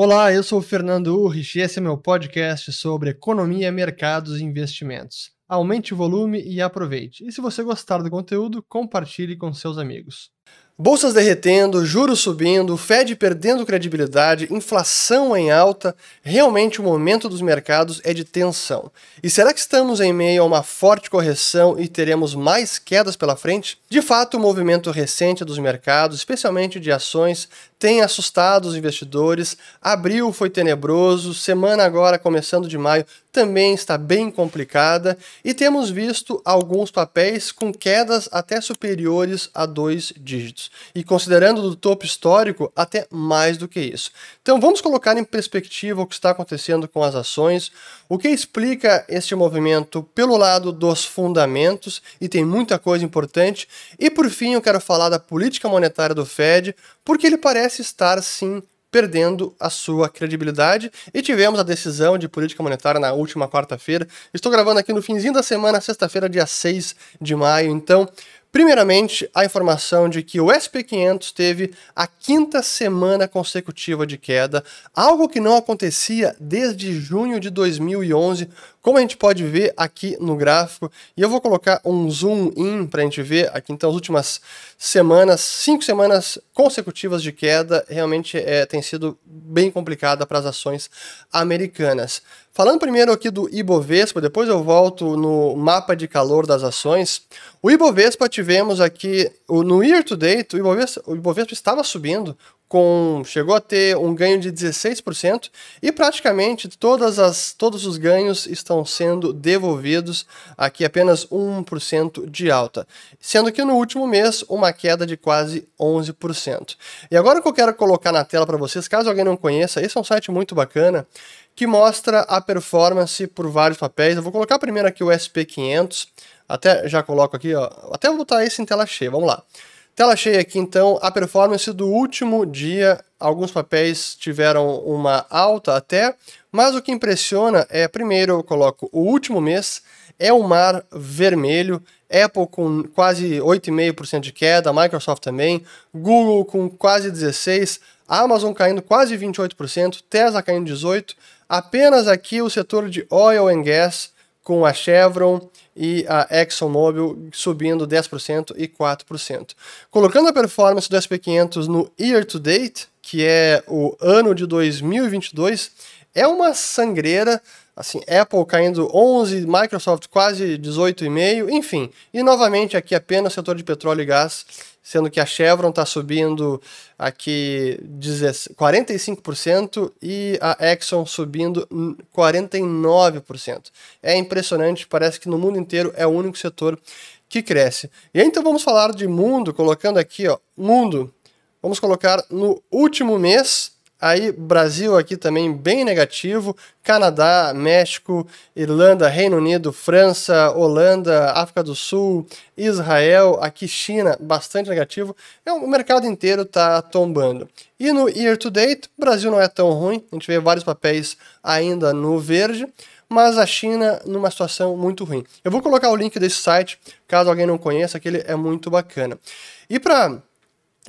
Olá, eu sou o Fernando Urrich e esse é meu podcast sobre economia, mercados e investimentos. Aumente o volume e aproveite. E se você gostar do conteúdo, compartilhe com seus amigos. Bolsas derretendo, juros subindo, Fed perdendo credibilidade, inflação em alta, realmente o momento dos mercados é de tensão. E será que estamos em meio a uma forte correção e teremos mais quedas pela frente? De fato, o movimento recente dos mercados, especialmente de ações, tem assustado os investidores. Abril foi tenebroso, semana agora começando de maio também está bem complicada e temos visto alguns papéis com quedas até superiores a dois dígitos e considerando do topo histórico até mais do que isso. Então vamos colocar em perspectiva o que está acontecendo com as ações, o que explica este movimento pelo lado dos fundamentos e tem muita coisa importante e por fim eu quero falar da política monetária do Fed porque ele parece estar sim perdendo a sua credibilidade e tivemos a decisão de política monetária na última quarta-feira. Estou gravando aqui no finzinho da semana, sexta-feira, dia 6 de maio, então Primeiramente, a informação de que o SP500 teve a quinta semana consecutiva de queda, algo que não acontecia desde junho de 2011, como a gente pode ver aqui no gráfico. E eu vou colocar um zoom in para a gente ver aqui, então, as últimas semanas, cinco semanas consecutivas de queda, realmente é, tem sido bem complicada para as ações americanas. Falando primeiro aqui do Ibovespa, depois eu volto no mapa de calor das ações. O Ibovespa tivemos aqui, no year to date, o Ibovespa, o Ibovespa estava subindo, com chegou a ter um ganho de 16% e praticamente todas as, todos os ganhos estão sendo devolvidos, aqui apenas 1% de alta, sendo que no último mês uma queda de quase 11%. E agora o que eu quero colocar na tela para vocês, caso alguém não conheça, esse é um site muito bacana que mostra a performance por vários papéis. Eu vou colocar primeiro aqui o SP500, até já coloco aqui, ó, até vou botar esse em tela cheia, vamos lá. Tela cheia aqui, então, a performance do último dia. Alguns papéis tiveram uma alta até, mas o que impressiona é, primeiro eu coloco o último mês, é o mar vermelho, Apple com quase 8,5% de queda, Microsoft também, Google com quase 16%, Amazon caindo quase 28%, Tesla caindo 18%, apenas aqui o setor de oil and gas com a Chevron e a ExxonMobil subindo 10% e 4%. Colocando a performance do SP500 no year to date, que é o ano de 2022, é uma sangreira, assim, Apple caindo 11, Microsoft quase 18,5, enfim. E novamente aqui apenas o setor de petróleo e gás sendo que a Chevron está subindo aqui 45% e a Exxon subindo 49%. É impressionante, parece que no mundo inteiro é o único setor que cresce. E então vamos falar de mundo, colocando aqui, ó, mundo. Vamos colocar no último mês Aí, Brasil aqui também bem negativo, Canadá, México, Irlanda, Reino Unido, França, Holanda, África do Sul, Israel, aqui China, bastante negativo. É, o mercado inteiro está tombando. E no year to date, Brasil não é tão ruim, a gente vê vários papéis ainda no verde, mas a China numa situação muito ruim. Eu vou colocar o link desse site, caso alguém não conheça, que ele é muito bacana. E para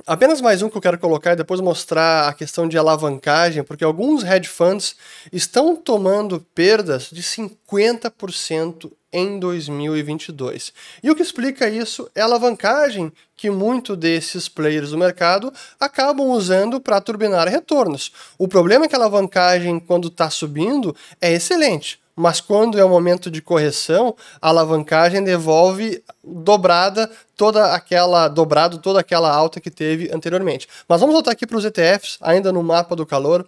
Apenas mais um que eu quero colocar e depois mostrar a questão de alavancagem, porque alguns hedge funds estão tomando perdas de 50% em 2022. E o que explica isso é a alavancagem que muito desses players do mercado acabam usando para turbinar retornos. O problema é que a alavancagem, quando está subindo, é excelente mas quando é o momento de correção, a alavancagem devolve dobrada toda aquela dobrado toda aquela alta que teve anteriormente. Mas vamos voltar aqui para os ETFs, ainda no mapa do calor.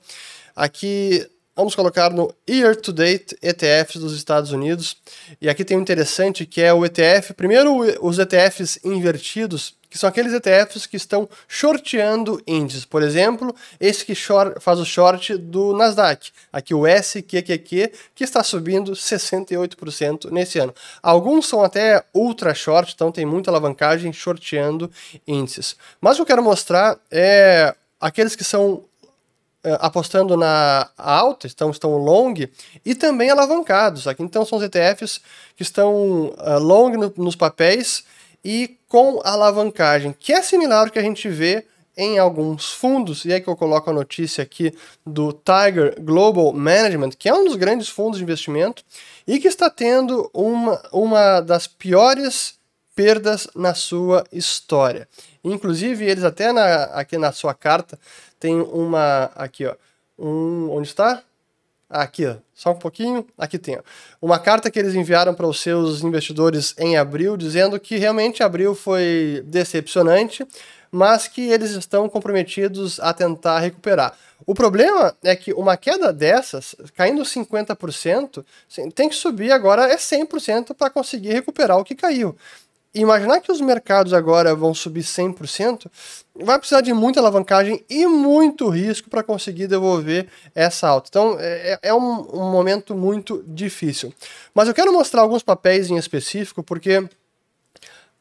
Aqui vamos colocar no year to date ETFs dos Estados Unidos. E aqui tem um interessante que é o ETF, primeiro os ETFs invertidos que são aqueles ETFs que estão shorteando índices. Por exemplo, esse que short, faz o short do Nasdaq, aqui o SQQQ, que está subindo 68% nesse ano. Alguns são até ultra short, então tem muita alavancagem shorteando índices. Mas o que eu quero mostrar é aqueles que são apostando na alta, então estão long e também alavancados. Aqui então são os ETFs que estão uh, long no, nos papéis e com alavancagem, que é similar ao que a gente vê em alguns fundos, e é que eu coloco a notícia aqui do Tiger Global Management, que é um dos grandes fundos de investimento e que está tendo uma, uma das piores perdas na sua história. Inclusive, eles até na, aqui na sua carta tem uma aqui, ó, um, onde está? Aqui, ó, só um pouquinho. Aqui tem ó, uma carta que eles enviaram para os seus investidores em abril, dizendo que realmente abril foi decepcionante, mas que eles estão comprometidos a tentar recuperar. O problema é que uma queda dessas, caindo 50%, tem que subir agora é 100% para conseguir recuperar o que caiu imaginar que os mercados agora vão subir 100%, vai precisar de muita alavancagem e muito risco para conseguir devolver essa alta. Então é, é, é um, um, momento muito difícil. Mas eu quero mostrar alguns papéis em específico, porque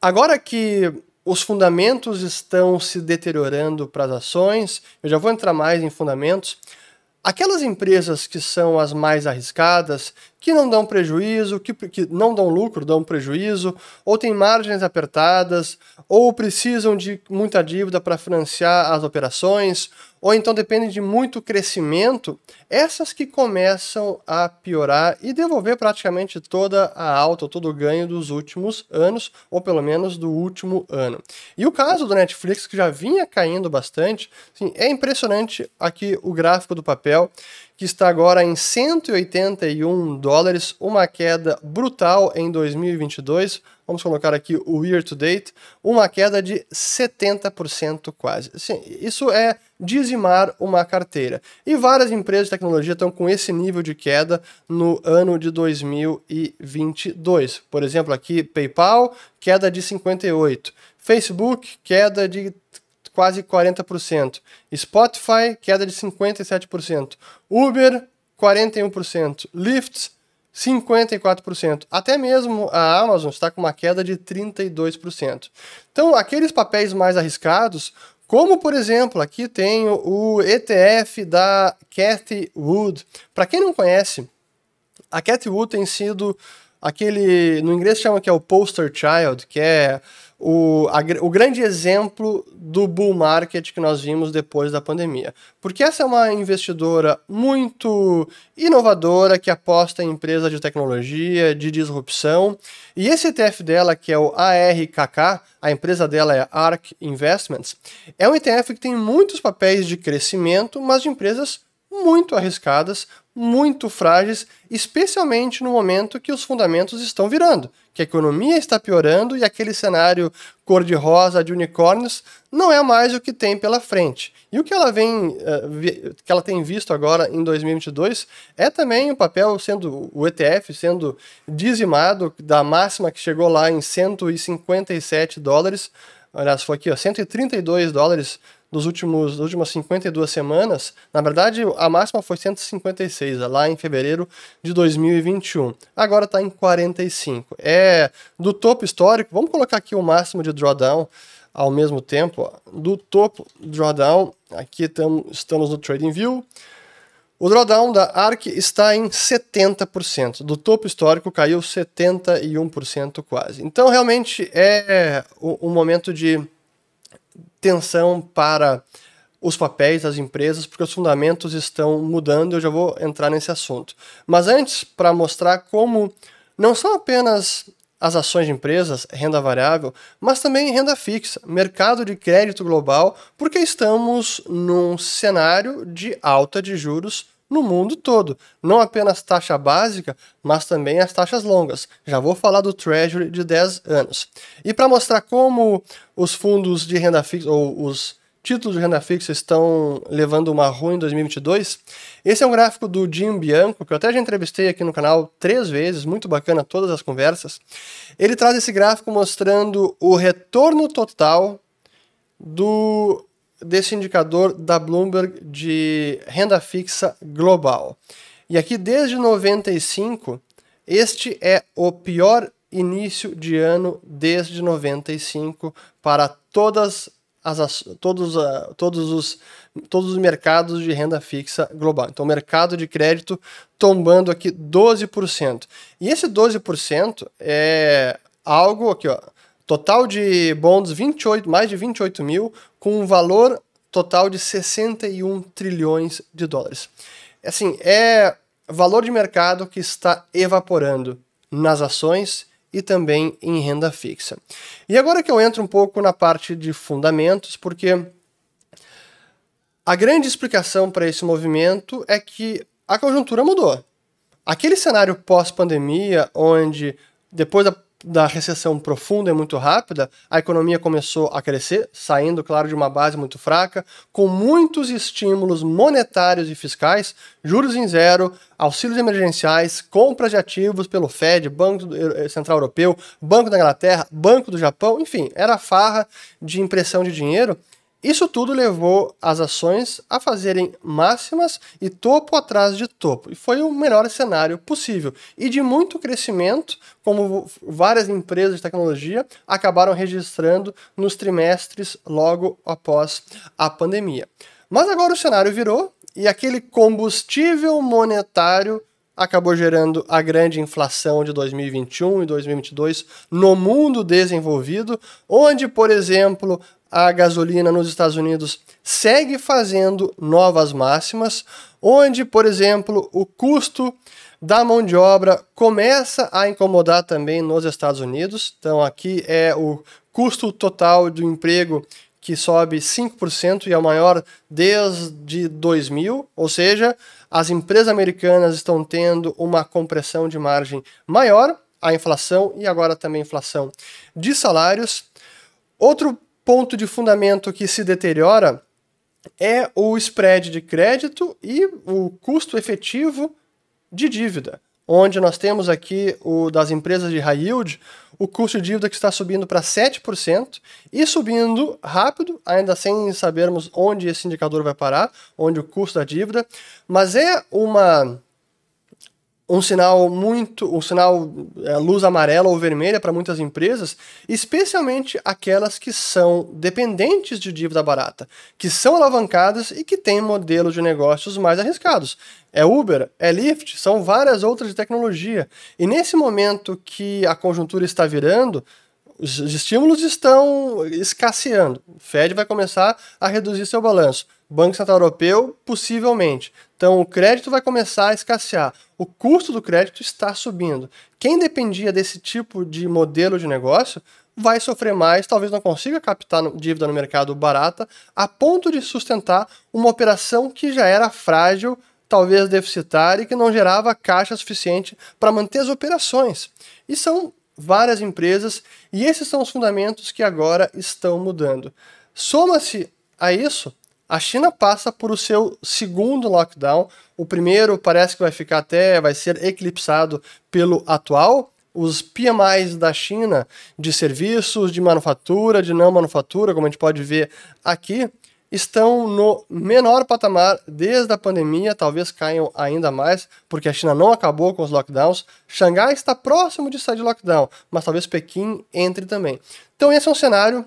agora que os fundamentos estão se deteriorando para as ações, eu já vou entrar mais em fundamentos. Aquelas empresas que são as mais arriscadas, que não dão prejuízo, que, que não dão lucro, dão prejuízo, ou têm margens apertadas, ou precisam de muita dívida para financiar as operações, ou então dependem de muito crescimento, essas que começam a piorar e devolver praticamente toda a alta, todo o ganho dos últimos anos, ou pelo menos do último ano. E o caso do Netflix, que já vinha caindo bastante, assim, é impressionante aqui o gráfico do papel, que está agora em 181 dólares, uma queda brutal em 2022. Vamos colocar aqui o year to date, uma queda de 70% quase. Assim, isso é dizimar uma carteira. E várias empresas de tecnologia estão com esse nível de queda no ano de 2022. Por exemplo, aqui PayPal, queda de 58. Facebook, queda de quase 40%. Spotify, queda de 57%. Uber, 41%. Lyft, 54%. Até mesmo a Amazon está com uma queda de 32%. Então, aqueles papéis mais arriscados, como por exemplo, aqui tenho o ETF da Cathy Wood. Para quem não conhece, a Cathy Wood tem sido aquele, no inglês chama que é o poster child, que é o, a, o grande exemplo do bull market que nós vimos depois da pandemia. Porque essa é uma investidora muito inovadora que aposta em empresas de tecnologia, de disrupção. E esse ETF dela, que é o ARKK, a empresa dela é ARK Investments, é um ETF que tem muitos papéis de crescimento, mas de empresas muito arriscadas, muito frágeis, especialmente no momento que os fundamentos estão virando, que a economia está piorando e aquele cenário cor-de-rosa de unicórnios não é mais o que tem pela frente. E o que ela vem, eh, que ela tem visto agora em 2022 é também o papel sendo o ETF sendo dizimado da máxima que chegou lá em 157 dólares, aliás, foi aqui, ó, 132 dólares dos últimos, das últimas 52 semanas, na verdade a máxima foi 156, lá em fevereiro de 2021. Agora está em 45. É do topo histórico, vamos colocar aqui o máximo de drawdown ao mesmo tempo. Do topo drawdown, aqui tamo, estamos no TradingView. O drawdown da ARC está em 70%. Do topo histórico caiu 71% quase. Então realmente é um momento de tensão para os papéis das empresas, porque os fundamentos estão mudando, eu já vou entrar nesse assunto. Mas antes, para mostrar como não são apenas as ações de empresas, renda variável, mas também renda fixa, mercado de crédito global, porque estamos num cenário de alta de juros no mundo todo. Não apenas taxa básica, mas também as taxas longas. Já vou falar do Treasury de 10 anos. E para mostrar como os fundos de renda fixa, ou os títulos de renda fixa estão levando uma ruim em 2022, esse é um gráfico do Jim Bianco, que eu até já entrevistei aqui no canal três vezes, muito bacana todas as conversas. Ele traz esse gráfico mostrando o retorno total do desse indicador da Bloomberg de renda fixa global. E aqui desde 95, este é o pior início de ano desde 95 para todas as todos, uh, todos os todos os mercados de renda fixa global. Então, mercado de crédito tombando aqui 12%. E esse 12% é algo aqui, ó, Total de bonds 28, mais de 28 mil, com um valor total de 61 trilhões de dólares. Assim, é valor de mercado que está evaporando nas ações e também em renda fixa. E agora que eu entro um pouco na parte de fundamentos, porque a grande explicação para esse movimento é que a conjuntura mudou. Aquele cenário pós-pandemia, onde depois da da recessão profunda e muito rápida, a economia começou a crescer, saindo, claro, de uma base muito fraca, com muitos estímulos monetários e fiscais, juros em zero, auxílios emergenciais, compras de ativos pelo Fed, Banco Central Europeu, Banco da Inglaterra, Banco do Japão, enfim, era farra de impressão de dinheiro isso tudo levou as ações a fazerem máximas e topo atrás de topo. E foi o melhor cenário possível. E de muito crescimento, como várias empresas de tecnologia acabaram registrando nos trimestres logo após a pandemia. Mas agora o cenário virou e aquele combustível monetário acabou gerando a grande inflação de 2021 e 2022 no mundo desenvolvido, onde, por exemplo, a gasolina nos Estados Unidos segue fazendo novas máximas, onde, por exemplo, o custo da mão de obra começa a incomodar também nos Estados Unidos. Então, aqui é o custo total do emprego que sobe 5% e é o maior desde 2000, ou seja, as empresas americanas estão tendo uma compressão de margem maior, a inflação e agora também a inflação de salários. Outro ponto de fundamento que se deteriora é o spread de crédito e o custo efetivo de dívida, onde nós temos aqui o das empresas de high yield, o custo de dívida que está subindo para 7% e subindo rápido, ainda sem sabermos onde esse indicador vai parar, onde o custo da dívida, mas é uma um sinal muito, um sinal é, luz amarela ou vermelha para muitas empresas, especialmente aquelas que são dependentes de dívida barata, que são alavancadas e que têm modelos de negócios mais arriscados. É Uber, é Lyft, são várias outras de tecnologia. E nesse momento que a conjuntura está virando, os estímulos estão escasseando. O Fed vai começar a reduzir seu balanço. Banco Central Europeu, possivelmente. Então, o crédito vai começar a escassear. O custo do crédito está subindo. Quem dependia desse tipo de modelo de negócio vai sofrer mais, talvez não consiga captar dívida no mercado barata, a ponto de sustentar uma operação que já era frágil, talvez deficitária e que não gerava caixa suficiente para manter as operações. E são várias empresas, e esses são os fundamentos que agora estão mudando. Soma-se a isso a China passa por o seu segundo lockdown. O primeiro parece que vai ficar até, vai ser eclipsado pelo atual. Os PMIs da China de serviços, de manufatura, de não manufatura, como a gente pode ver aqui, estão no menor patamar desde a pandemia, talvez caiam ainda mais, porque a China não acabou com os lockdowns. Xangai está próximo de sair de lockdown, mas talvez Pequim entre também. Então esse é um cenário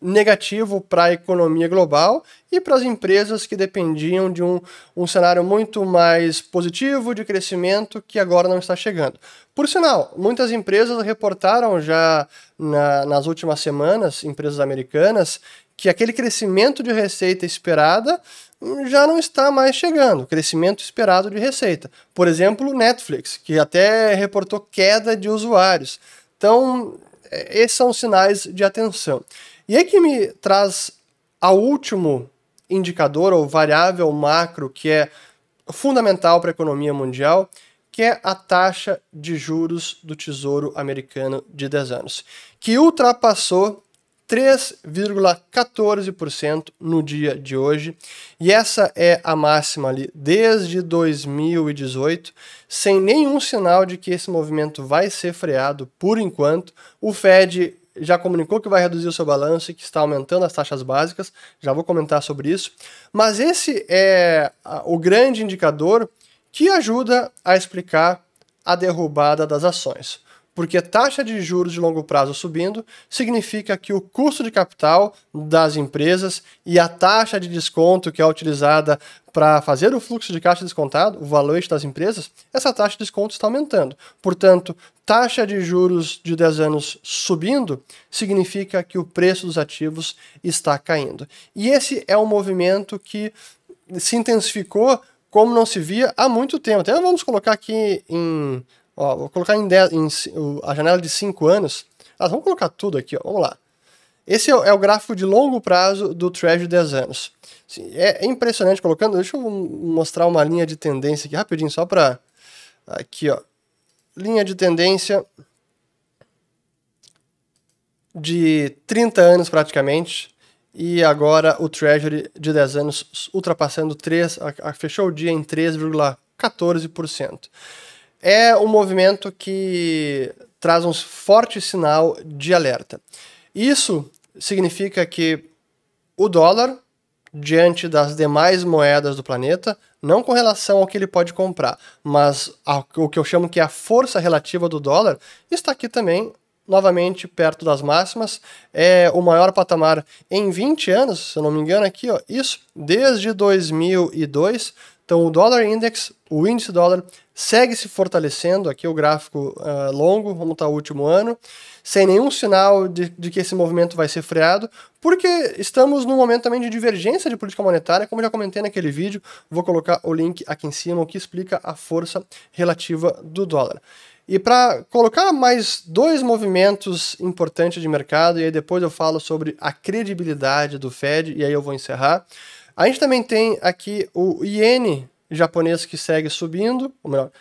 negativo para a economia global e para as empresas que dependiam de um, um cenário muito mais positivo de crescimento que agora não está chegando. Por sinal, muitas empresas reportaram já na, nas últimas semanas, empresas americanas, que aquele crescimento de receita esperada já não está mais chegando, crescimento esperado de receita. Por exemplo, Netflix, que até reportou queda de usuários. Então, é, esses são sinais de atenção. E aí que me traz ao último indicador ou variável macro que é fundamental para a economia mundial, que é a taxa de juros do Tesouro Americano de 10 anos, que ultrapassou 3,14% no dia de hoje, e essa é a máxima ali desde 2018, sem nenhum sinal de que esse movimento vai ser freado por enquanto. O Fed já comunicou que vai reduzir o seu balanço e que está aumentando as taxas básicas, já vou comentar sobre isso. Mas esse é o grande indicador que ajuda a explicar a derrubada das ações. Porque taxa de juros de longo prazo subindo significa que o custo de capital das empresas e a taxa de desconto que é utilizada para fazer o fluxo de caixa descontado, o valor das empresas, essa taxa de desconto está aumentando. Portanto, taxa de juros de 10 anos subindo significa que o preço dos ativos está caindo. E esse é um movimento que se intensificou como não se via há muito tempo. Até vamos colocar aqui em. Ó, vou colocar em, 10, em a janela de 5 anos. Ah, vamos colocar tudo aqui, ó, vamos lá. Esse é, é o gráfico de longo prazo do Treasury de 10 anos. é, é impressionante colocando. Deixa eu mostrar uma linha de tendência aqui rapidinho, só para. Aqui, ó. Linha de tendência de 30 anos praticamente e agora o Treasury de 10 anos ultrapassando 3, fechou o dia em 3,14%. É um movimento que traz um forte sinal de alerta. Isso significa que o dólar, diante das demais moedas do planeta, não com relação ao que ele pode comprar, mas o que eu chamo que é a força relativa do dólar, está aqui também novamente perto das máximas. É o maior patamar em 20 anos, se eu não me engano, aqui, ó, isso, desde 2002. Então, o dólar index, o índice dólar, segue se fortalecendo. Aqui o gráfico uh, longo, vamos estar o último ano, sem nenhum sinal de, de, que esse movimento vai ser freado, porque estamos num momento também de divergência de política monetária, como já comentei naquele vídeo. Vou colocar o link aqui em cima, o que explica a força relativa do dólar. E para colocar mais dois movimentos importantes de mercado, e aí depois eu falo sobre a credibilidade do Fed, e aí eu vou encerrar. A gente também tem aqui o iene japonês que segue subindo, ou melhor,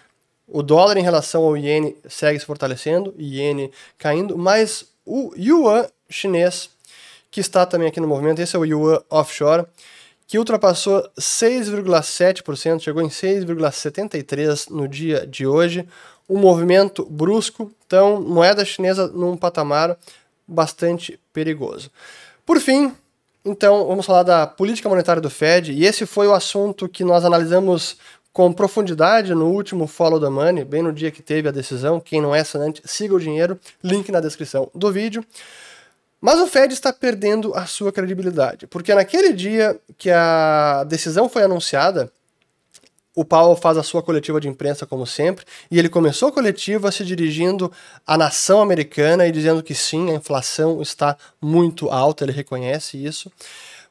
o dólar em relação ao iene segue se fortalecendo, iene caindo, mas o yuan chinês, que está também aqui no movimento, esse é o yuan offshore, que ultrapassou 6,7%, chegou em 6,73% no dia de hoje, um movimento brusco, então moeda chinesa num patamar bastante perigoso. Por fim, então vamos falar da política monetária do Fed, e esse foi o assunto que nós analisamos com profundidade no último Follow the Money, bem no dia que teve a decisão. Quem não é assinante, siga o dinheiro, link na descrição do vídeo. Mas o Fed está perdendo a sua credibilidade, porque naquele dia que a decisão foi anunciada, o Powell faz a sua coletiva de imprensa, como sempre, e ele começou a coletiva se dirigindo à nação americana e dizendo que sim, a inflação está muito alta, ele reconhece isso.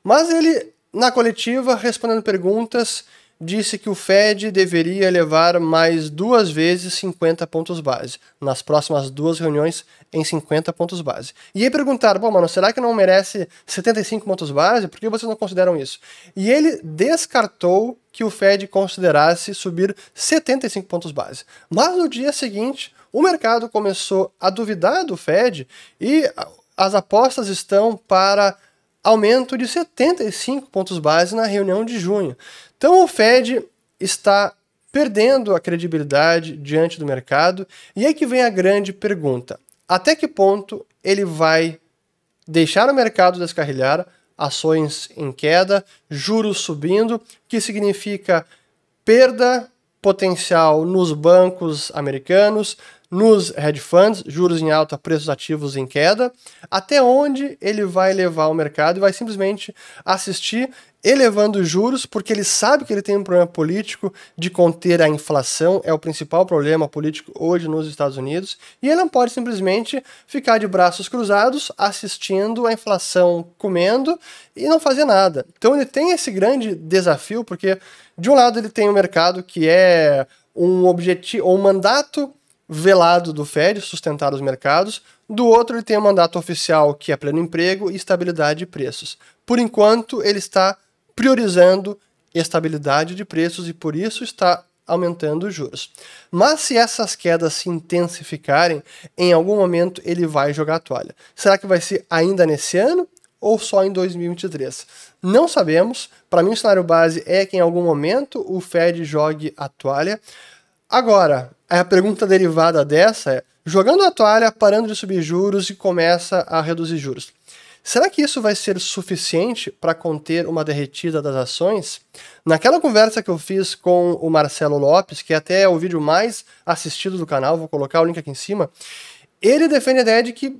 Mas ele, na coletiva, respondendo perguntas, disse que o Fed deveria levar mais duas vezes 50 pontos base, nas próximas duas reuniões em 50 pontos base. E aí perguntaram, pô, mano, será que não merece 75 pontos base? Por que vocês não consideram isso? E ele descartou que o Fed considerasse subir 75 pontos base. Mas no dia seguinte, o mercado começou a duvidar do Fed e as apostas estão para aumento de 75 pontos base na reunião de junho. Então o Fed está perdendo a credibilidade diante do mercado, e aí que vem a grande pergunta: até que ponto ele vai deixar o mercado descarrilhar, ações em queda, juros subindo, que significa perda potencial nos bancos americanos, nos hedge funds, juros em alta, preços ativos em queda, até onde ele vai levar o mercado e vai simplesmente assistir elevando juros, porque ele sabe que ele tem um problema político de conter a inflação, é o principal problema político hoje nos Estados Unidos, e ele não pode simplesmente ficar de braços cruzados assistindo a inflação comendo e não fazer nada. Então ele tem esse grande desafio, porque de um lado ele tem o um mercado que é um objetivo, um mandato velado do Fed, sustentar os mercados, do outro ele tem o um mandato oficial que é pleno emprego e estabilidade de preços. Por enquanto ele está priorizando estabilidade de preços e por isso está aumentando os juros. Mas se essas quedas se intensificarem, em algum momento ele vai jogar a toalha. Será que vai ser ainda nesse ano ou só em 2023? Não sabemos. Para mim, o cenário base é que em algum momento o Fed jogue a toalha. Agora, a pergunta derivada dessa é: jogando a toalha, parando de subir juros e começa a reduzir juros. Será que isso vai ser suficiente para conter uma derretida das ações? Naquela conversa que eu fiz com o Marcelo Lopes, que até é o vídeo mais assistido do canal, vou colocar o link aqui em cima, Ele defende a ideia de que,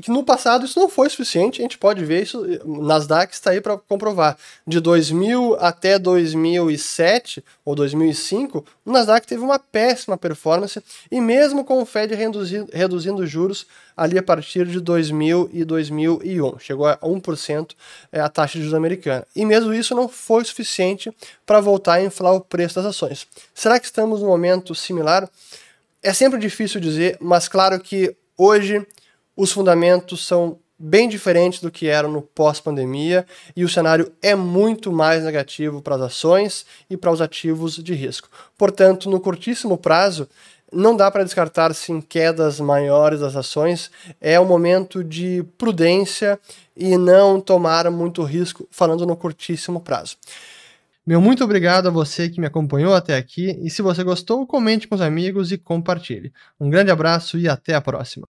que, no passado isso não foi suficiente, a gente pode ver isso, Nasdaq está aí para comprovar. De 2000 até 2007 ou 2005, o Nasdaq teve uma péssima performance e mesmo com o Fed reduzindo, reduzindo juros ali a partir de 2000 e 2001, chegou a 1% é, a taxa de juros americana. E mesmo isso não foi suficiente para voltar a inflar o preço das ações. Será que estamos num momento similar? É sempre difícil dizer, mas claro que hoje os fundamentos são bem diferentes do que eram no pós-pandemia e o cenário é muito mais negativo para as ações e para os ativos de risco. Portanto, no curtíssimo prazo, não dá para descartar sim quedas maiores das ações. É um momento de prudência e não tomar muito risco, falando no curtíssimo prazo. Meu muito obrigado a você que me acompanhou até aqui e se você gostou, comente com os amigos e compartilhe. Um grande abraço e até a próxima.